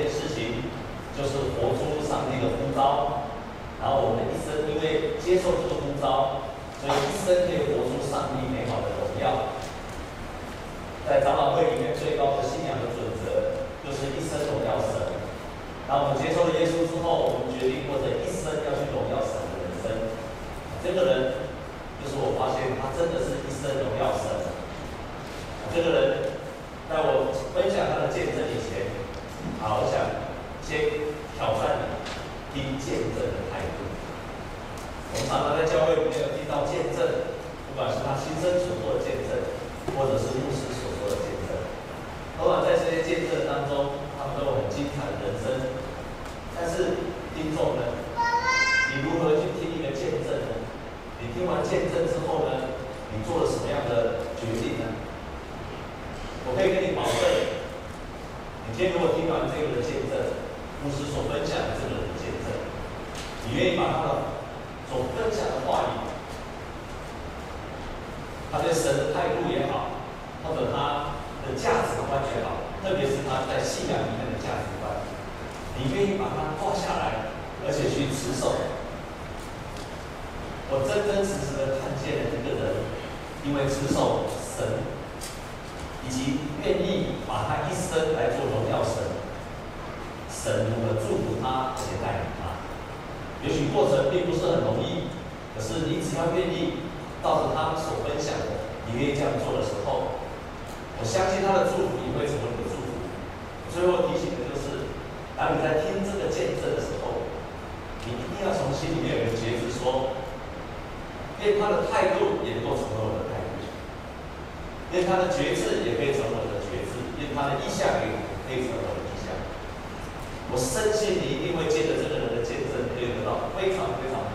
件事情，就是活出上帝的呼召。然后我们一生，因为接受这个呼召，所以一生可以活出上帝美好的荣耀。在长老会里面，最高的信仰的准则，就是一生荣耀神。当我们接受了耶稣之后，我们决定过着一生要去荣耀神的人生。这个人，就是我发现他真的是一生荣耀神。这个人，在我分享他的见证以前，好，我想先挑战你听见证的态度。我们常常在教会里面有听到见证，不管是他亲身所做的见证，或者是牧师所做的见证。往往，在这些见证当中，他们都有很精彩的人生。但是听众呢，你如何去听一个见证呢？你听完见证之后呢，你做了什么样的决定呢？我可以跟你保证，你今天如果听完这个的见证，牧师所分享的这个人的见证，你愿意把他的所分享的话语，他对神的态度也好，或者他的价值观也好，特别是他在信仰里面的价值观，你愿意把它画下来，而且去持守。我真真实实的看见了一个人，因为持守神，以及愿意把他一生来做荣耀神，神如何祝福他，而且带领他。也许过程并不是很容易，可是你只要愿意，照着他所分享的，你愿意这样做的时候，我相信他的祝福也会成为你的祝福。最后提醒的就是，当你在听这个见证的时候，你一定要跟觉知说。因为他的态度也能够成为我的态度，因为他的觉知也可以成为我的觉知，因为他的意向也可以成为我的意向。我深信你一定会借着这个人的见证，可以得到非常非常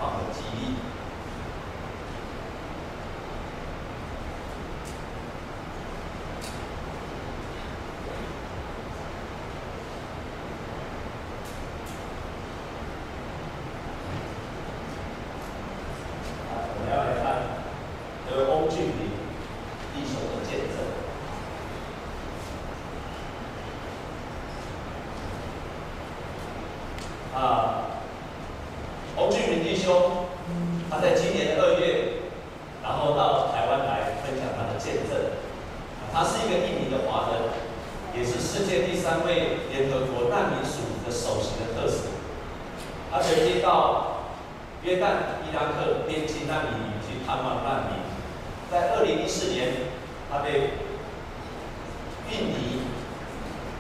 到约旦伊拉克边境那里去探望难民。在二零一四年他被印尼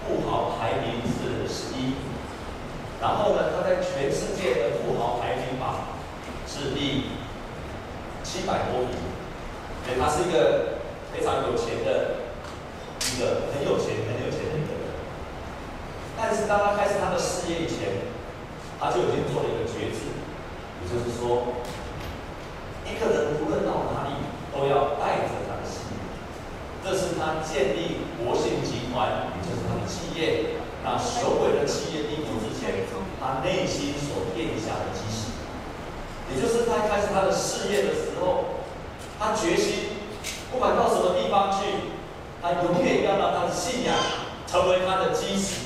富豪排名是十一然后呢他在全世界的富豪排名榜是第七百多名所以他是一个非常有钱的一个很有钱很有钱的一个人。但是当他开始他的事业以前他就已经做了一个决策，也就是说，一个人无论到哪里都要带着他的信念，这是他建立国信集团，也就是他的企业，那雄伟的企业定夺之前，他内心所定下的基石，也就是在开始他的事业的时候，他决心，不管到什么地方去，他永远要让他的信仰成为他的基石，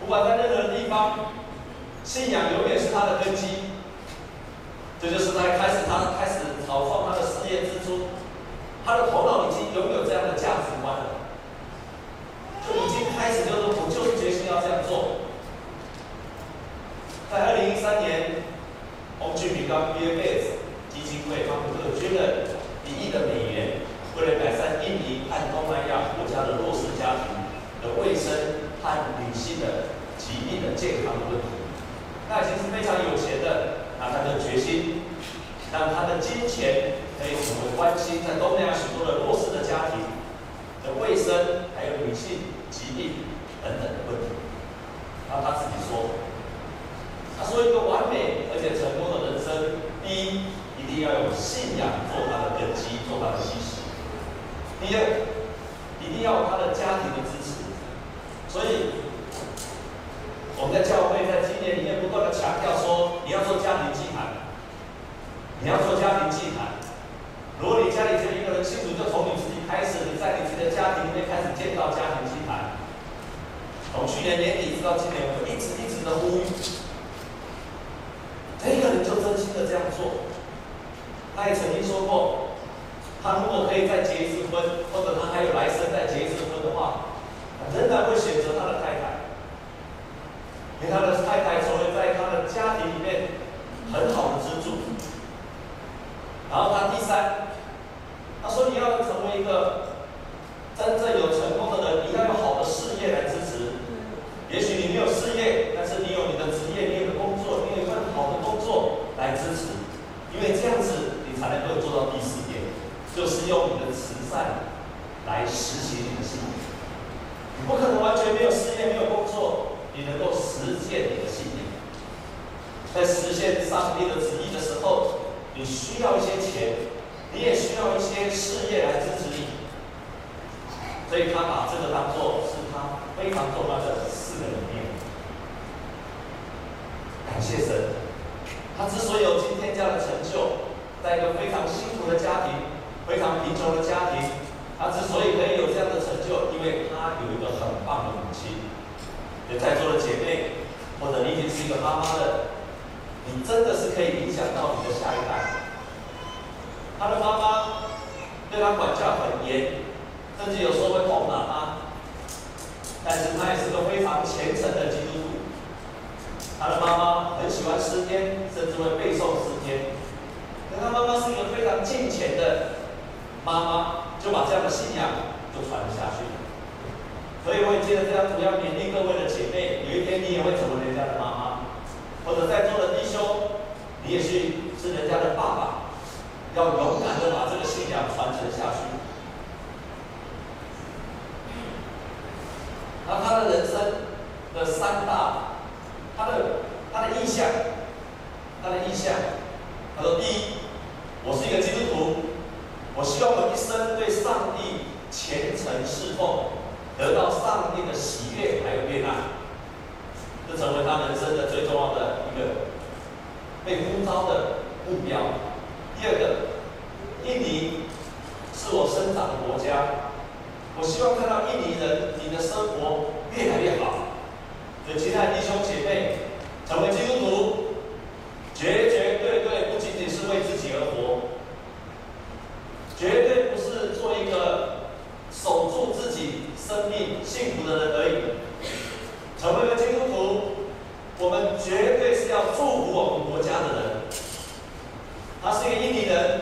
不管在任何地方。信仰永远是他的根基，这就是在开始他开始草创他的事业之初，他的头脑已经拥有这样的价值观了，就已经开始就是我就是决心要这样做。在二零一三年，欧俊明刚毕业，基金会帮助捐了，一亿的美元，为了改善印尼和东南亚国家的弱势家庭的卫生和女性的疾病的健康问题。他已经是非常有钱的，啊，他的决心，但他的金钱可以成为关心在东南亚许多的弱势的家庭的卫生，还有女性疾病等等的问题，那他自己说，他说一个完美而且成功的人生，第一一定要有信仰，做他的根基，做他的基石，第二一定要有他的家庭的支持，所以。我们的教会在今年里面不断的强调说你要做家庭祭坛。你要做家庭祭坛。如果你家里只有一个人信主就从你自己开始你在你自己的家庭里面开始建造家庭祭坛。从去年年底直到今年我一直一直的呼吁每一个人就真心的这样做。他也曾经说过他如果可以再结一次婚或者他还有来生再结一次婚的话，仍然会选择他的太太，他的太太成为在他的家庭里面很好的支柱。然后他第三，他说你要成为一个真正有成功的人，你要有好的事业来支持。也许你没有事业，但是你有你的职业，你有个工作，你有一份好的工作来支持，因为这样子你才能够做到第四点，就是用你的慈善来实行你的信仰。你不可能完全没有事业，没有工作，你能够实践你的信念。在实现上帝的旨意的时候，你需要一些钱，你也需要一些事业来支持你。所以他把这个当做是他非常重要的。四个理念，感谢神，他之所以有今天这样的成就，在一个非常辛苦的家庭、非常贫穷的家庭，他之所以可以有这样的成就，因为他有一个很棒的母亲。也在座的姐妹，或者你已经是一个妈妈的，你真的是可以影响到你的下一代。他的妈妈对他管教很严，甚至有时候会痛打他。但是他也是个非常虔诚的基督徒，他的妈妈很喜欢诗篇，甚至会背诵诗篇。但他妈妈是一个非常敬虔的妈妈，就把这样的信仰就传下去。所以我也借着这张图要勉励各位的姐妹，有一天你也会成为人家的妈妈，或者在座的弟兄，你也许是人家的爸爸，要勇敢的把这个信仰传承下去。然后他的人生的三大，他的他的意向，他的意向，他说：第一，我是一个基督徒，我希望我一生对上帝虔诚侍奉，得到上帝的喜悦还有悦纳，这成为他人生的最重要的一个被呼召的目标。第二个，印尼是我生长的国家。我希望看到印尼人，你的生活越来越好。所以，亲爱的弟兄姐妹，成为基督徒，绝绝对对不仅仅是为自己而活，绝对不是做一个守住自己生命幸福的人而已。成为一个基督徒，我们绝对是要祝福我们国家的人。他是一个印尼人，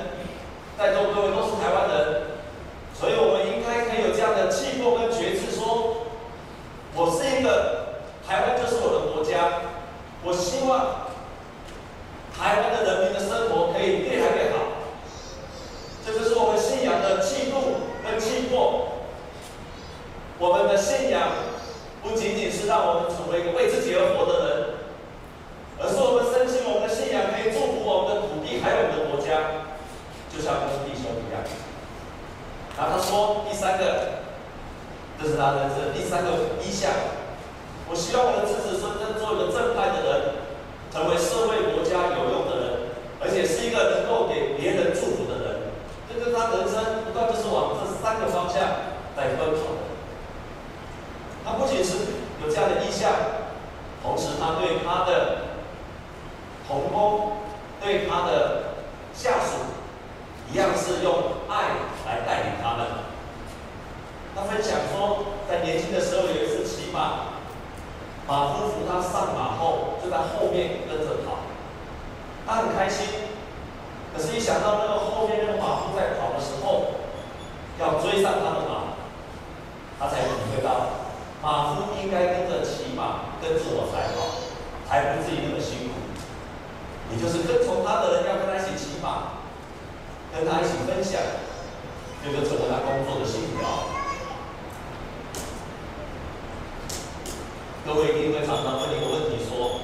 在座各位都是台湾人。所以我们应该可以有这样的气魄跟决志，说，我是一个台湾，就是我的国家。我希望台湾的人民的生活可以越来越好。这就是我们信仰的气度跟气魄。我们的信仰不仅仅是让我们成为一个为自己而活的人，而是我们深信我们的信仰可以祝福我们的土地还有我们的国家，就像跟弟兄一样。然后他说：“第三个，这是他人生第三个意向。我希望我的子子孙孙做一个正派的人，成为社会国家有用的人，而且是一个能够给别人祝福的人。这就是他人生不断就是往这三个方向在奔跑。他不仅是有这样的意向，同时他对他的同工，对他的下属，一样是用爱。”他。分享说，在年轻的时候有一次骑马，马夫扶他上马后，就在后面跟着跑。他很开心，可是，一想到那个后面那个马夫在跑的时候，要追上他的马，他才体会到，马夫应该跟着骑马，跟着我才好，才不至于那么辛苦。也就是跟从他的人要跟他一起骑马，跟他一起分享。这个成为他工作的信条。各位一定会常常问一个问题：说，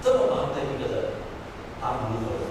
这么忙的一个人，他如何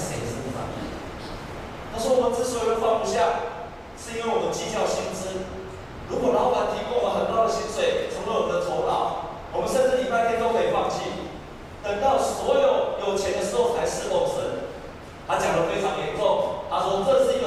谁是不满意他说我们之所以会放不下是因为我们计较薪资如果老板提供了很高的薪水成为我们的酬劳我们甚至礼拜天都可以放弃等到所有有钱的时候才是否神他讲的非常严重他说这是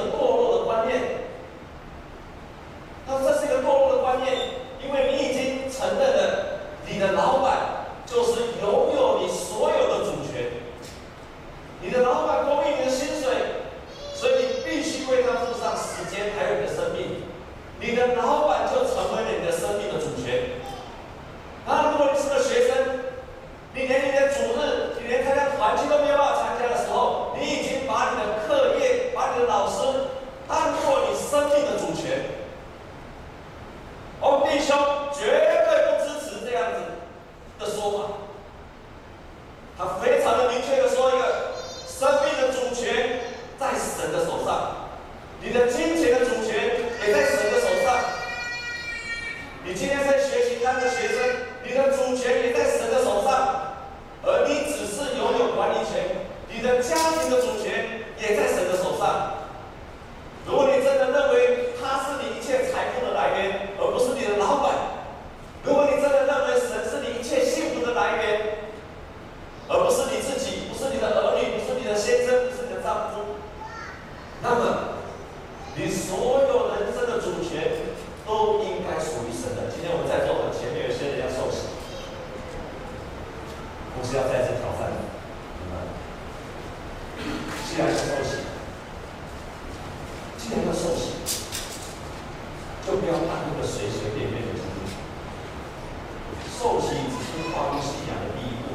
后期只是跨入信仰的第一步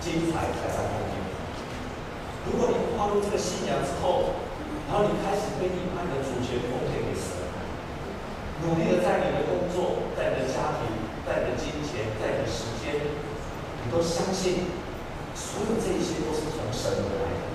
精彩才在后面如果你跨入这个信仰之后然后你开始被一般的主权奉献给神努力的在你的工作在你的家庭在你的金钱在你的时间你都相信所有这一切都是从神而来的。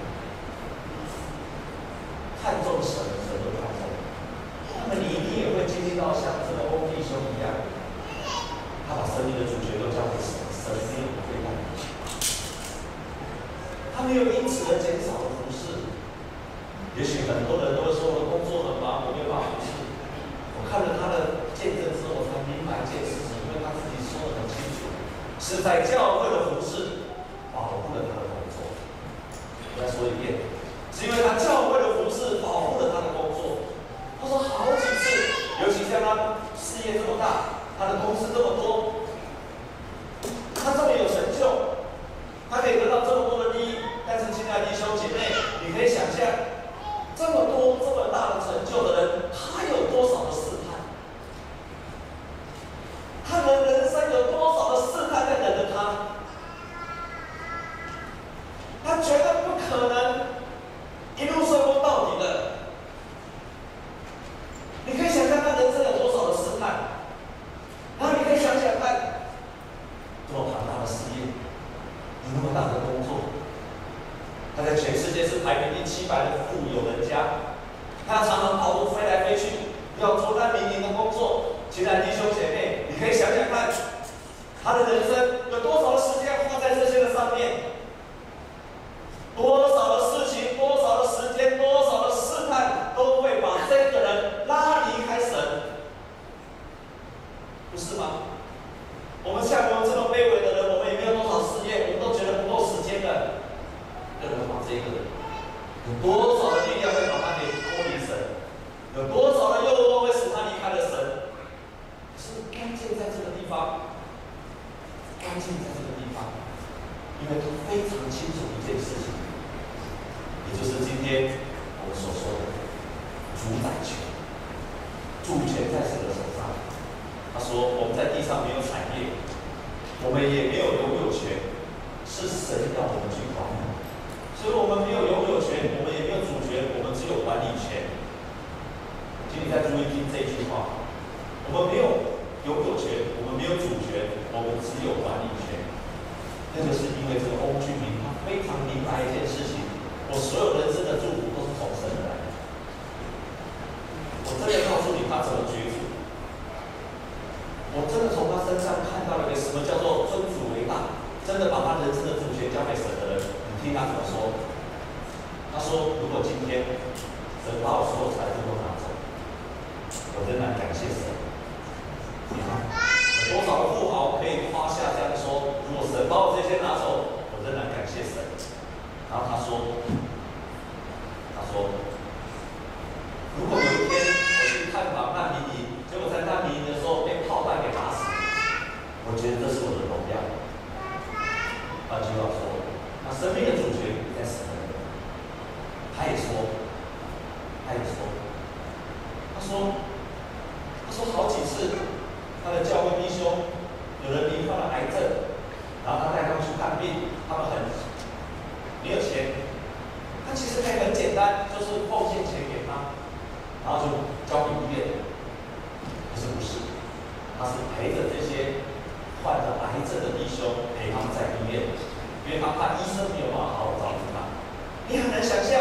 他事业这么大，他的公司这么多，他这么有成就，他可以得到这么多的利益，但是亲爱弟兄姐妹，你可以想象这么多这么大的成就的人，他有多少的试探？他的人生有多少的试探在等着他？他绝对不可能。白一件事情：我所有人生的祝福都是从神来的。我真的告诉你，他怎么觉悟？我真的从他身上看到了一个什么叫做尊主为大，真的把他人生的主权交给神的人。你听他怎么说？他说：“如果今天神把我所有财富都拿走，我仍然感谢神。你看，有多少富豪可以夸下这样说：如果神把我这些拿走，我仍然感谢神。”然后他说：“他说，如果有一天我去探访难民营，结果在难民营的时候被炮弹给打死，我觉得这是我的荣耀。换句话说，他生命的主权在神那里。他也说，他也说，他说，他说好几次，他的教会弟兄有人罹得了癌症，然后他带他们去看病，他们很没有钱，他其实可以很简单，就是奉献钱给他，然后就交给医院。可是不是，他是陪着这些。患着癌症的弟兄陪他们在医院，因为他怕医生没有办法好好照顾他。你很难想象，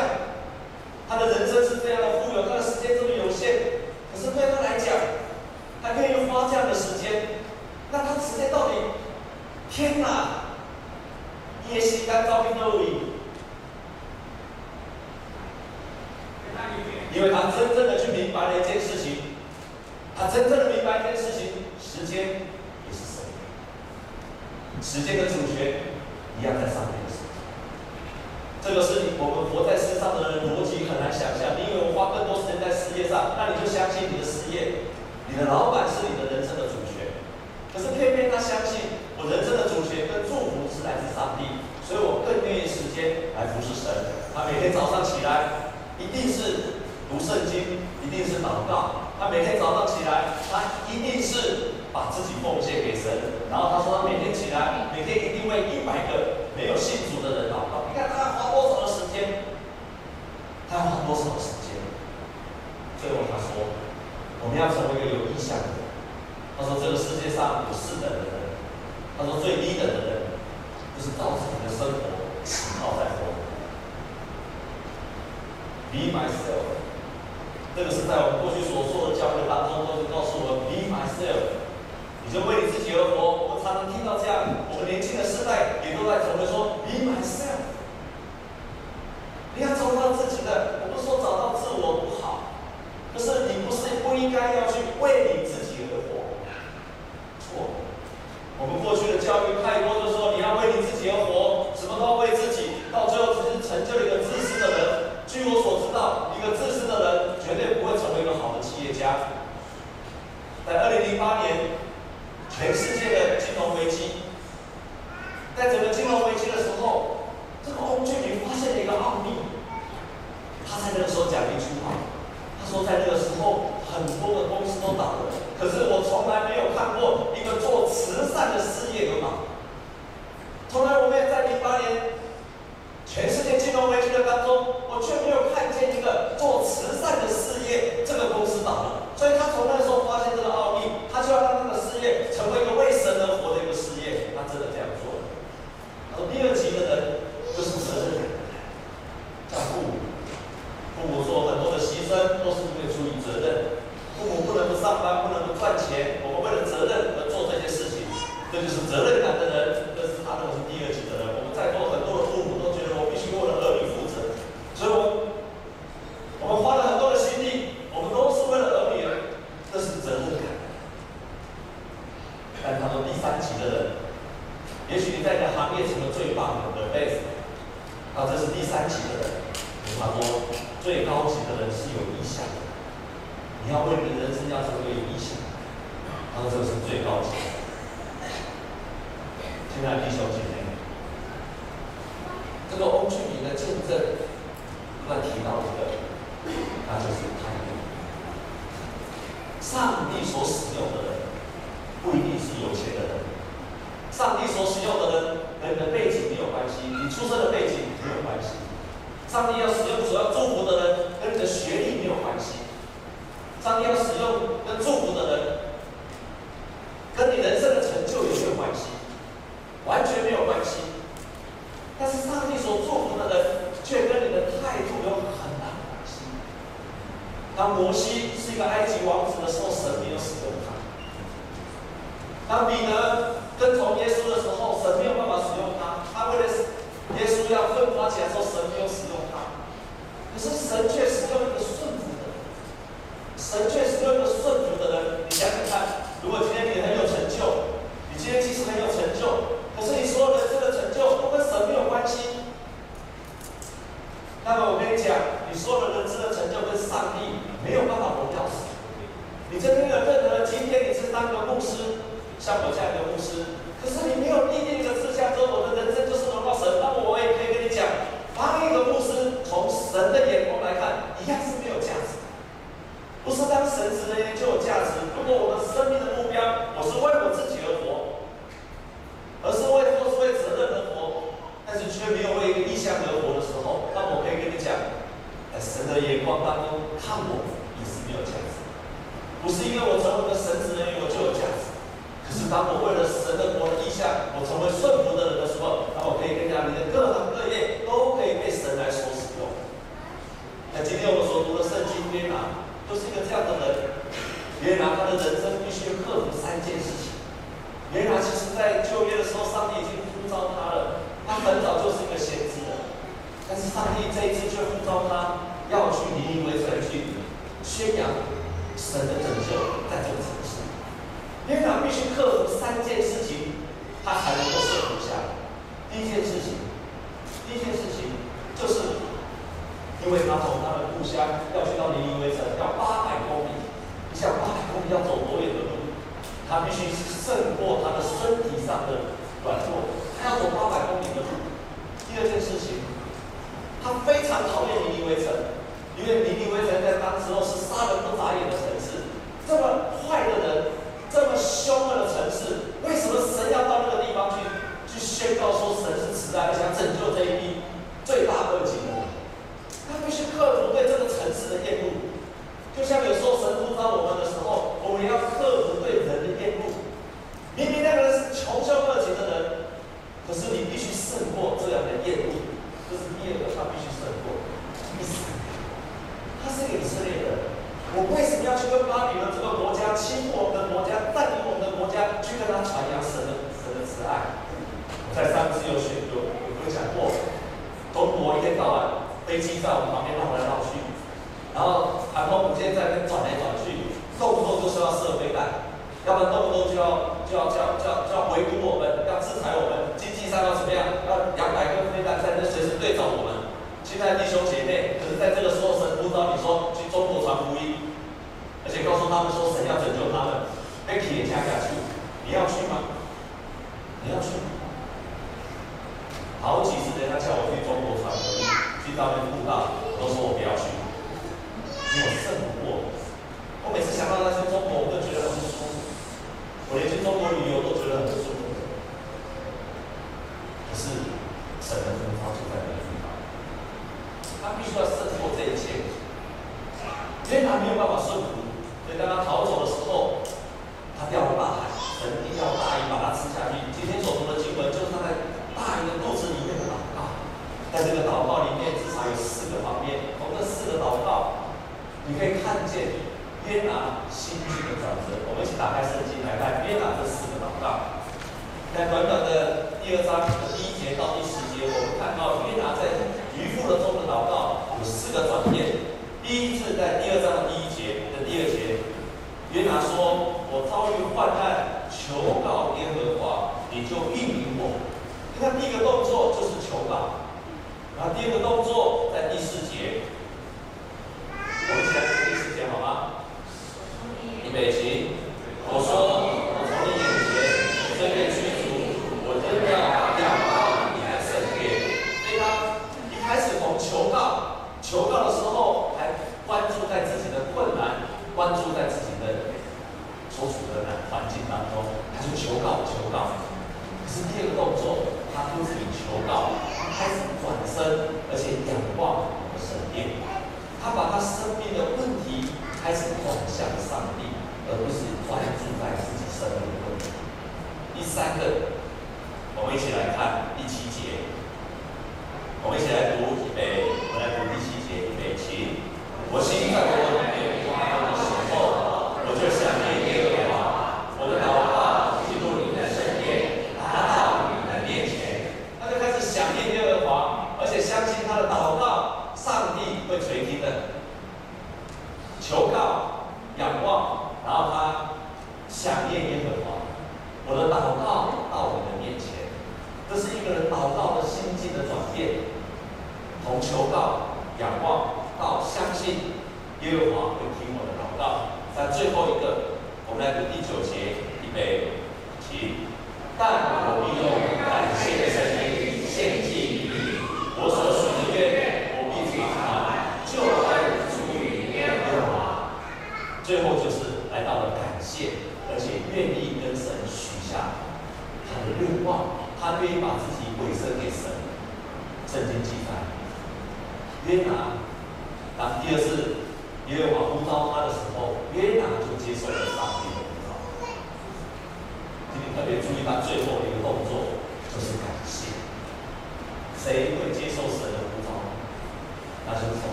他的人生是这样的富有，他的时间这么有限，可是对他来讲，他可以用花这样的时间，那他时间到底？天哪！也是干照片而已。因为他真正的去明白了一件事情，他真正的明白一件事情，时间。时间的主权一样在上面的时候，这个是我们活在世上的人逻辑很难想象。你以为我花更多时间在事业上，那你就相信你的事业，你的老板是你的人生的主权。可是偏偏他相信我人生的主权跟祝福是来自上帝，所以我更愿意时间来服侍神。他每天早上起来一定是读圣经，一定是祷告。他每天早上起来，他一定是。把自己奉献给神，然后他说他每天起来，每天一定为一百个没有信主的人祷告。你看他花多少的时间？他要花多少时间？最后他说，我们要成为一个有异象的人。他说这个世界上有四等的人，他说最低等的人就是照自己的生活喜好在活。Be myself，这个是在我们过去所说的教会当中都是告诉我们 Be myself。你就为你自己而活。我常常听到这样，我们年轻的世代也都在讨论说你的背景没有关系，你出生的背景没有关系。上帝要使用所要祝福的人，跟你的学历没有关系。上帝要使用跟祝福的人，跟你人生的成就也没有关系，完全没有关系。但是上帝所祝福的人，却跟你的。态度有很大的关系。当摩西是一个埃及王子的时候，神没有使用他；当彼得跟从耶稣的时候，神没有办法使用他。他为了耶稣要奋发起来的时候，神没有使用他。可是神却使用一个顺服的，神却使用一个顺服的人。你想想看，如果今天你很有成就，你今天其实很有成就，可是你所有的这个成就都跟神没有关系。那么我跟你讲，你所有的人生的成就跟上帝没有办法荣耀神。你真的有任何今天你是当个牧师，像我这样的牧师，可是你没有立定一个志向，说我的人生就是荣耀神，那么我也可以跟你讲，当一个牧师从神的眼光来看，一样是没有价值。不是当神职人员就有价值。如果我的生命的目标，我是为我自己而活，而是为做是为责任而活，但是却没有为一个异象而活的时候，那么我可以跟你讲，在神的眼光当中看我也是没有价值。不是因为我成为一个神职人员我就有价值，可是当我为了神的国的异象，我成为顺服的人的时候，那我可以跟你讲，你的各行各业都可以被神来所使用。那今天我们所读的圣经约拿，都是一个这样的人。约拿他的人生必须克服三件事情。约拿其实在旧约的时候，上帝已经呼召他了，他很早就是一个先知了。但是上帝这一次却呼召他要去尼尼微城去讲神的拯救在这个城市。约拿必须克服三件事情，他才能够顺服下来。第一件事情，第一件事情就是。因为他从他的故乡要去到尼尼微城，要八百公里。你想八百公里要走多远的路？他必须胜过他的身体上的软弱，他要走八百公里的路。第二件事情，他非常讨厌尼尼微城，为尼尼微城在当时候是杀人不眨眼的城市，这么坏的人，这么凶恶的城市，为什么神要到那个地方去，去宣告说神是慈爱，想拯救这一批罪大恶极的人？他必须克服对这个城市的厌恶，就像有时候神呼召我们的时候，我们要克服对人的厌恶。明明那个人是穷凶恶极的人，可是你必须胜过这样的厌恶。这是第二个，他必须胜过。第三个，他是以色列人，我为什么要去跟巴比伦这个国家欺负我们的国家，占领我们的国家，去跟他传扬神的神的慈爱？在上次有学有有分享过，中国一天到晚。飞机在我们旁边绕来绕去，然后航空母舰在那边转来转去，动不动就是要射飞弹，要不然动不动就要就要就要就要就要围堵我们，要制裁我们，经济上要怎么样？要两百个飞弹在那随时对着我们。现在弟兄姐妹，可是在这个时候，神呼召你说，而且告诉他们说神要拯救他们，被铁夹下去，你要去吗？你要去吗？好几次人家叫我去中国传福音。去那边布道，我都说我不要去，因为我胜过。我每次想到那些中国，我都觉得很不舒服。我连去中国旅游都觉得很不舒服。可是神的恩膏就在那个地方，他必须要胜过这一切，因为他没有办法顺服。所以当他逃走的时候，他掉入大海，神一条大鱼把他吃下去。今天所读的经文就是他在大鱼的肚子里面的祷告，在这个祷告里面。至少有四个方面，从这四个祷告，你可以看见约拿心境的转折。我们一起打开圣经来看约拿这四个祷告。在短短的第二章的第一节到第十节，我们看到约拿在渔夫的中的祷告有四个转变。第一次在第二章的第一节，约拿说：“我遭遇患难，求告耶和华，你就应允我。”你看第一个动作就是求告。然后第二个动作在第四节，我们一起来读第四节好吗？预备起，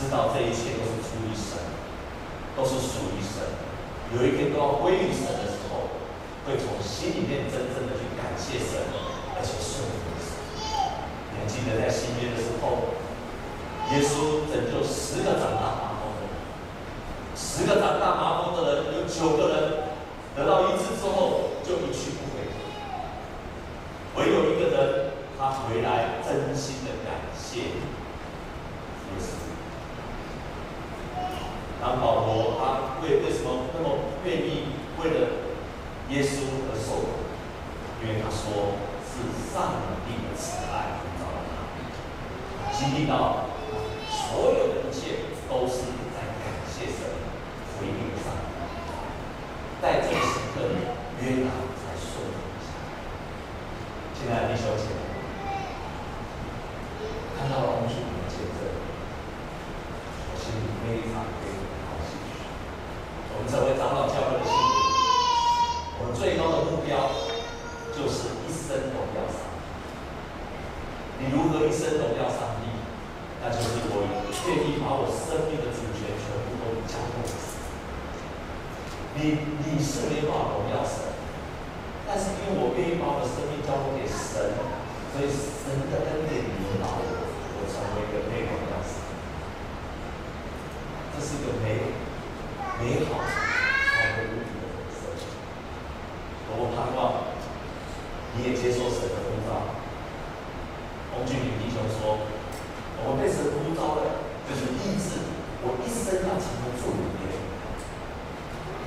知道这一切都是出于神，都是属于神。有一天都要归于神的时候，会从心里面真正的去感谢神，而且顺服神。你还记得在新约的时候，耶稣拯救十个长大麻风的人，十个长大麻风的人，有九个人得到医治之后。现在你手指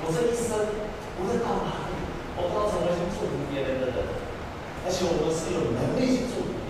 我这一生，无论到哪里，我都要成为去祝福别人的人，而且我们是有能力去祝福。